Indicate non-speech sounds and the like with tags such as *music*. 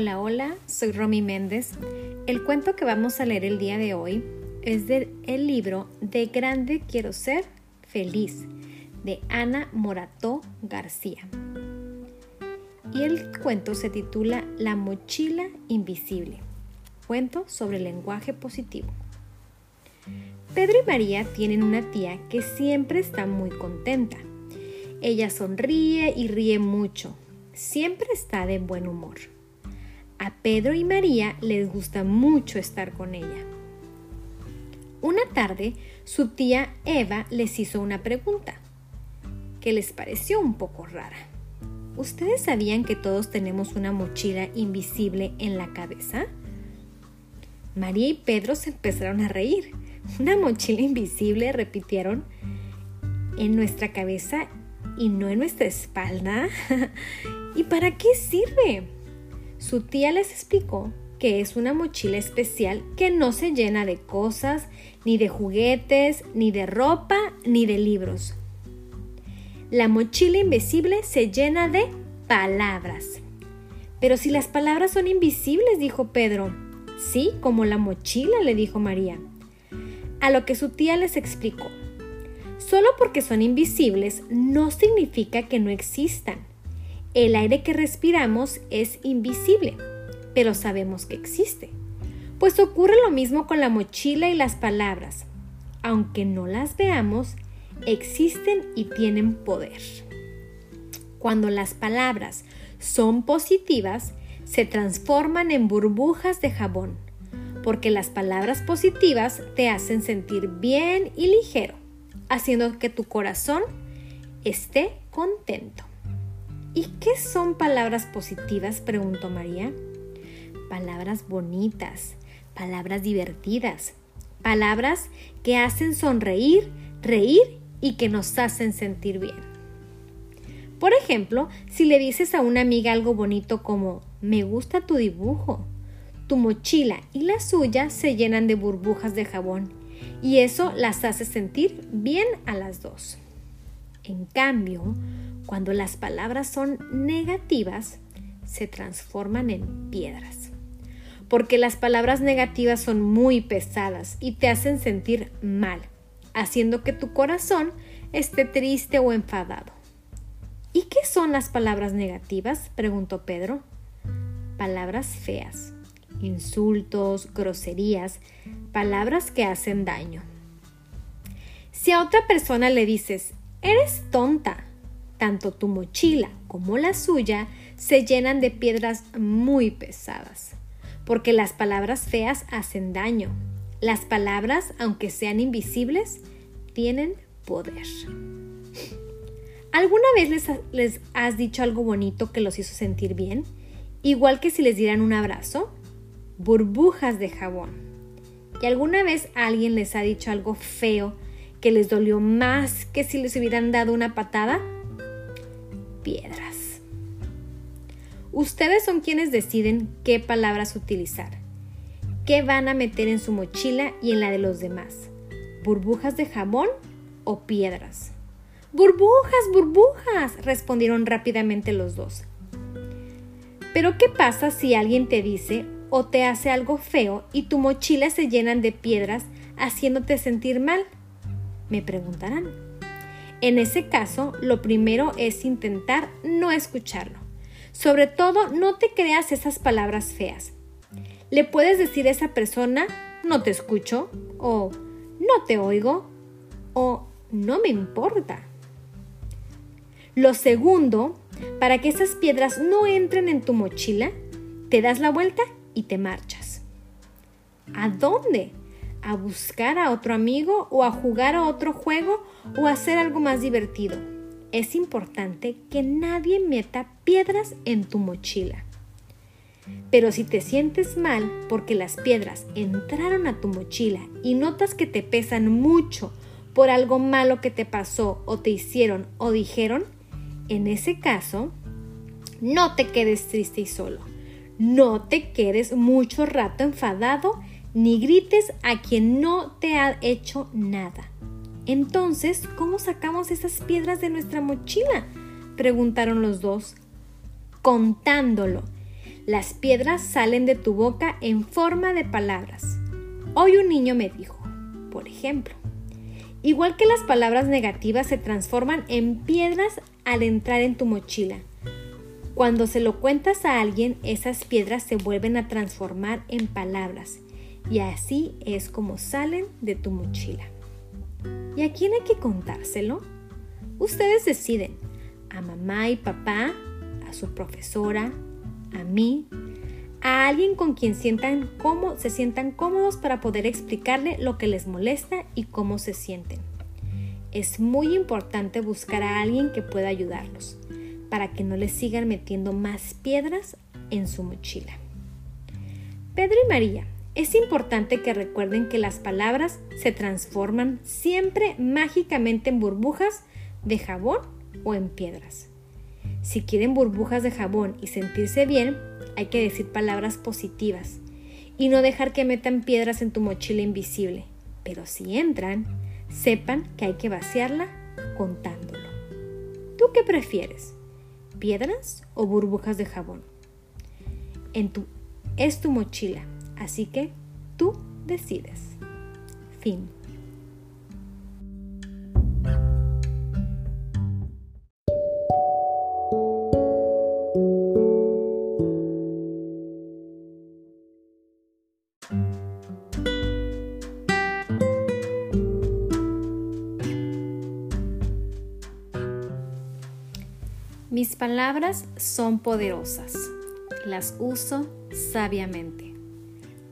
Hola, hola, soy Romy Méndez. El cuento que vamos a leer el día de hoy es del libro De Grande Quiero Ser Feliz de Ana Morató García. Y el cuento se titula La mochila invisible. Cuento sobre lenguaje positivo. Pedro y María tienen una tía que siempre está muy contenta. Ella sonríe y ríe mucho. Siempre está de buen humor. A Pedro y María les gusta mucho estar con ella. Una tarde, su tía Eva les hizo una pregunta que les pareció un poco rara. ¿Ustedes sabían que todos tenemos una mochila invisible en la cabeza? María y Pedro se empezaron a reír. ¿Una mochila invisible? repitieron. ¿En nuestra cabeza y no en nuestra espalda? *laughs* ¿Y para qué sirve? Su tía les explicó que es una mochila especial que no se llena de cosas, ni de juguetes, ni de ropa, ni de libros. La mochila invisible se llena de palabras. Pero si las palabras son invisibles, dijo Pedro. Sí, como la mochila, le dijo María. A lo que su tía les explicó. Solo porque son invisibles no significa que no existan. El aire que respiramos es invisible, pero sabemos que existe. Pues ocurre lo mismo con la mochila y las palabras. Aunque no las veamos, existen y tienen poder. Cuando las palabras son positivas, se transforman en burbujas de jabón, porque las palabras positivas te hacen sentir bien y ligero, haciendo que tu corazón esté contento. ¿Y qué son palabras positivas? preguntó María. Palabras bonitas, palabras divertidas, palabras que hacen sonreír, reír y que nos hacen sentir bien. Por ejemplo, si le dices a una amiga algo bonito como me gusta tu dibujo, tu mochila y la suya se llenan de burbujas de jabón y eso las hace sentir bien a las dos. En cambio, cuando las palabras son negativas, se transforman en piedras. Porque las palabras negativas son muy pesadas y te hacen sentir mal, haciendo que tu corazón esté triste o enfadado. ¿Y qué son las palabras negativas? preguntó Pedro. Palabras feas, insultos, groserías, palabras que hacen daño. Si a otra persona le dices, eres tonta, tanto tu mochila como la suya se llenan de piedras muy pesadas, porque las palabras feas hacen daño. Las palabras, aunque sean invisibles, tienen poder. ¿Alguna vez les, les, has dicho algo bonito que los hizo sentir bien? Igual que si les dieran un abrazo. Burbujas de jabón. ¿Y alguna vez alguien les ha dicho algo feo que les dolió más que si les hubieran dado una patada? Piedras. Ustedes son quienes deciden qué palabras utilizar, qué van a meter en su mochila y en la de los demás, burbujas de jabón o piedras. Burbujas, burbujas, respondieron rápidamente los dos. Pero ¿qué pasa si alguien te dice o te hace algo feo y tu mochila se llenan de piedras haciéndote sentir mal? Me preguntarán. En ese caso, lo primero es intentar no escucharlo. Sobre todo, no te creas esas palabras feas. Le puedes decir a esa persona, no te escucho, o no te oigo, o no me importa. Lo segundo, para que esas piedras no entren en tu mochila, te das la vuelta y te marchas. ¿A dónde? A buscar a otro amigo o a jugar a otro juego o a hacer algo más divertido. Es importante que nadie meta piedras en tu mochila. Pero si te sientes mal porque las piedras entraron a tu mochila y notas que te pesan mucho por algo malo que te pasó o te hicieron o dijeron, en ese caso, no te quedes triste y solo. No te quedes mucho rato enfadado ni grites a quien no te ha hecho nada. Entonces, ¿cómo sacamos esas piedras de nuestra mochila? preguntaron los dos. Contándolo. Las piedras salen de tu boca en forma de palabras. Hoy un niño me dijo, por ejemplo, igual que las palabras negativas se transforman en piedras al entrar en tu mochila. Cuando se lo cuentas a alguien, esas piedras se vuelven a transformar en palabras y así es como salen de tu mochila. ¿Y a quién hay que contárselo? Ustedes deciden, a mamá y papá, a su profesora, a mí, a alguien con quien sientan se sientan cómodos para poder explicarle lo que les molesta y cómo se sienten. Es muy importante buscar a alguien que pueda ayudarlos para que no les sigan metiendo más piedras en su mochila. Pedro y María es importante que recuerden que las palabras se transforman siempre mágicamente en burbujas de jabón o en piedras. Si quieren burbujas de jabón y sentirse bien, hay que decir palabras positivas y no dejar que metan piedras en tu mochila invisible. Pero si entran, sepan que hay que vaciarla contándolo. ¿Tú qué prefieres? ¿Piedras o burbujas de jabón? En tu, es tu mochila Así que tú decides. Fin. Mis palabras son poderosas. Las uso sabiamente.